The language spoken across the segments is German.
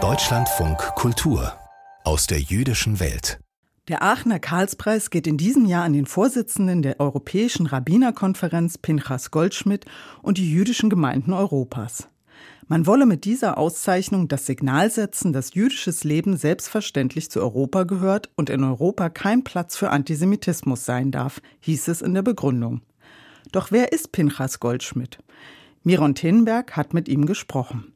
Deutschlandfunk Kultur aus der jüdischen Welt. Der Aachener Karlspreis geht in diesem Jahr an den Vorsitzenden der Europäischen Rabbinerkonferenz Pinchas Goldschmidt und die jüdischen Gemeinden Europas. Man wolle mit dieser Auszeichnung das Signal setzen, dass jüdisches Leben selbstverständlich zu Europa gehört und in Europa kein Platz für Antisemitismus sein darf, hieß es in der Begründung. Doch wer ist Pinchas Goldschmidt? Miron Tinberg hat mit ihm gesprochen.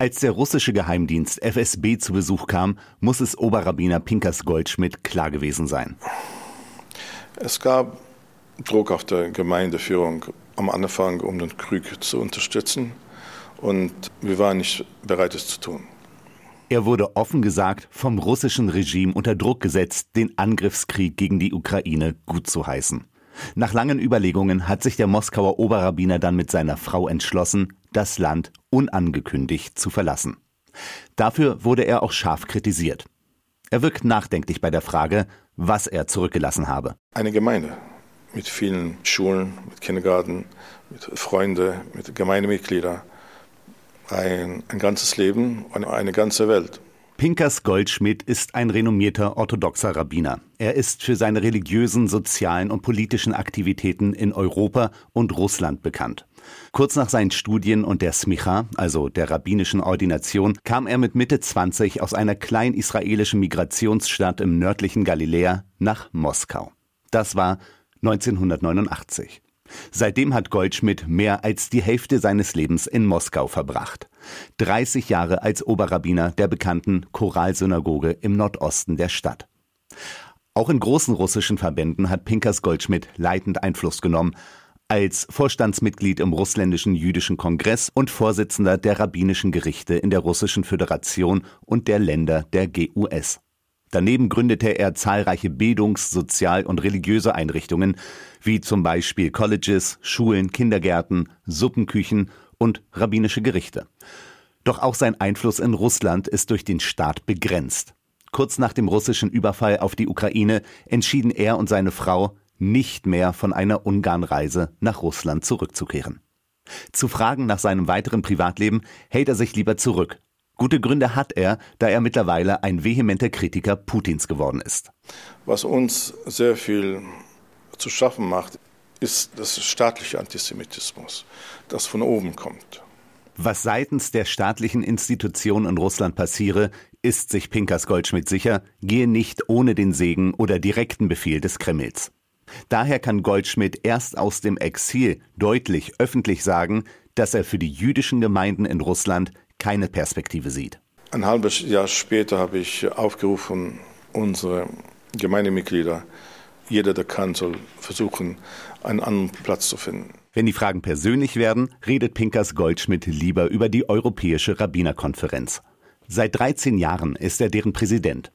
Als der russische Geheimdienst FSB zu Besuch kam, muss es Oberrabbiner Pinkas Goldschmidt klar gewesen sein. Es gab Druck auf der Gemeindeführung am Anfang, um den Krieg zu unterstützen. Und wir waren nicht bereit, es zu tun. Er wurde offen gesagt vom russischen Regime unter Druck gesetzt, den Angriffskrieg gegen die Ukraine gut zu heißen. Nach langen Überlegungen hat sich der Moskauer Oberrabbiner dann mit seiner Frau entschlossen, das Land unangekündigt zu verlassen. Dafür wurde er auch scharf kritisiert. Er wirkt nachdenklich bei der Frage, was er zurückgelassen habe. Eine Gemeinde mit vielen Schulen, mit Kindergarten, mit Freunden, mit Gemeindemitgliedern. Ein, ein ganzes Leben und eine ganze Welt. Pinkas Goldschmidt ist ein renommierter orthodoxer Rabbiner. Er ist für seine religiösen, sozialen und politischen Aktivitäten in Europa und Russland bekannt. Kurz nach seinen Studien und der Smicha, also der rabbinischen Ordination, kam er mit Mitte 20 aus einer kleinen israelischen Migrationsstadt im nördlichen Galiläa nach Moskau. Das war 1989. Seitdem hat Goldschmidt mehr als die Hälfte seines Lebens in Moskau verbracht. 30 Jahre als Oberrabbiner der bekannten Choralsynagoge im Nordosten der Stadt. Auch in großen russischen Verbänden hat Pinkas Goldschmidt leitend Einfluss genommen, als Vorstandsmitglied im russländischen jüdischen Kongress und Vorsitzender der rabbinischen Gerichte in der Russischen Föderation und der Länder der GUS. Daneben gründete er zahlreiche Bildungs-, Sozial- und religiöse Einrichtungen, wie zum Beispiel Colleges, Schulen, Kindergärten, Suppenküchen und rabbinische Gerichte. Doch auch sein Einfluss in Russland ist durch den Staat begrenzt. Kurz nach dem russischen Überfall auf die Ukraine entschieden er und seine Frau, nicht mehr von einer Ungarnreise nach Russland zurückzukehren. Zu Fragen nach seinem weiteren Privatleben hält er sich lieber zurück Gute Gründe hat er, da er mittlerweile ein vehementer Kritiker Putins geworden ist. Was uns sehr viel zu schaffen macht, ist das staatliche Antisemitismus, das von oben kommt. Was seitens der staatlichen Institutionen in Russland passiere, ist sich Pinkas Goldschmidt sicher, gehe nicht ohne den Segen oder direkten Befehl des Kremls. Daher kann Goldschmidt erst aus dem Exil deutlich öffentlich sagen, dass er für die jüdischen Gemeinden in Russland keine Perspektive sieht. Ein halbes Jahr später habe ich aufgerufen, unsere Gemeindemitglieder, jeder, der kann, soll versuchen, einen anderen Platz zu finden. Wenn die Fragen persönlich werden, redet Pinkers Goldschmidt lieber über die Europäische Rabbinerkonferenz. Seit 13 Jahren ist er deren Präsident.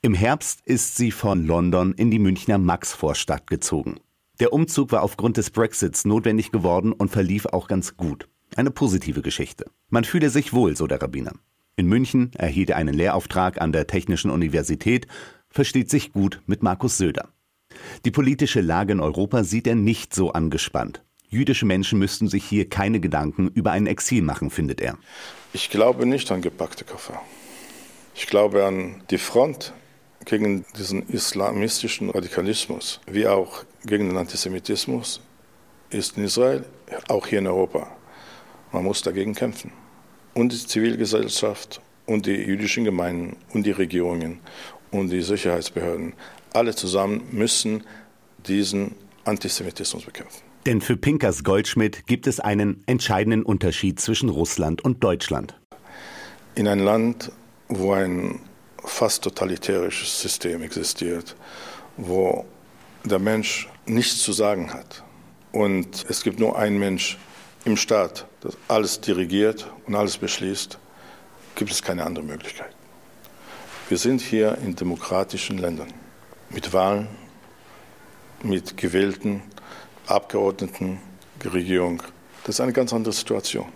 Im Herbst ist sie von London in die Münchner Maxvorstadt gezogen. Der Umzug war aufgrund des Brexits notwendig geworden und verlief auch ganz gut. Eine positive Geschichte. Man fühle sich wohl, so der Rabbiner. In München erhielt er einen Lehrauftrag an der Technischen Universität, versteht sich gut mit Markus Söder. Die politische Lage in Europa sieht er nicht so angespannt. Jüdische Menschen müssten sich hier keine Gedanken über ein Exil machen, findet er. Ich glaube nicht an gepackte Koffer. Ich glaube an die Front gegen diesen islamistischen Radikalismus, wie auch gegen den Antisemitismus, ist in Israel, auch hier in Europa. Man muss dagegen kämpfen. Und die Zivilgesellschaft und die jüdischen Gemeinden und die Regierungen und die Sicherheitsbehörden, alle zusammen müssen diesen Antisemitismus bekämpfen. Denn für Pinkers Goldschmidt gibt es einen entscheidenden Unterschied zwischen Russland und Deutschland. In ein Land, wo ein fast totalitärisches System existiert, wo der Mensch nichts zu sagen hat und es gibt nur einen Mensch, im Staat, das alles dirigiert und alles beschließt, gibt es keine andere Möglichkeit. Wir sind hier in demokratischen Ländern mit Wahlen, mit gewählten Abgeordneten, Regierung. Das ist eine ganz andere Situation.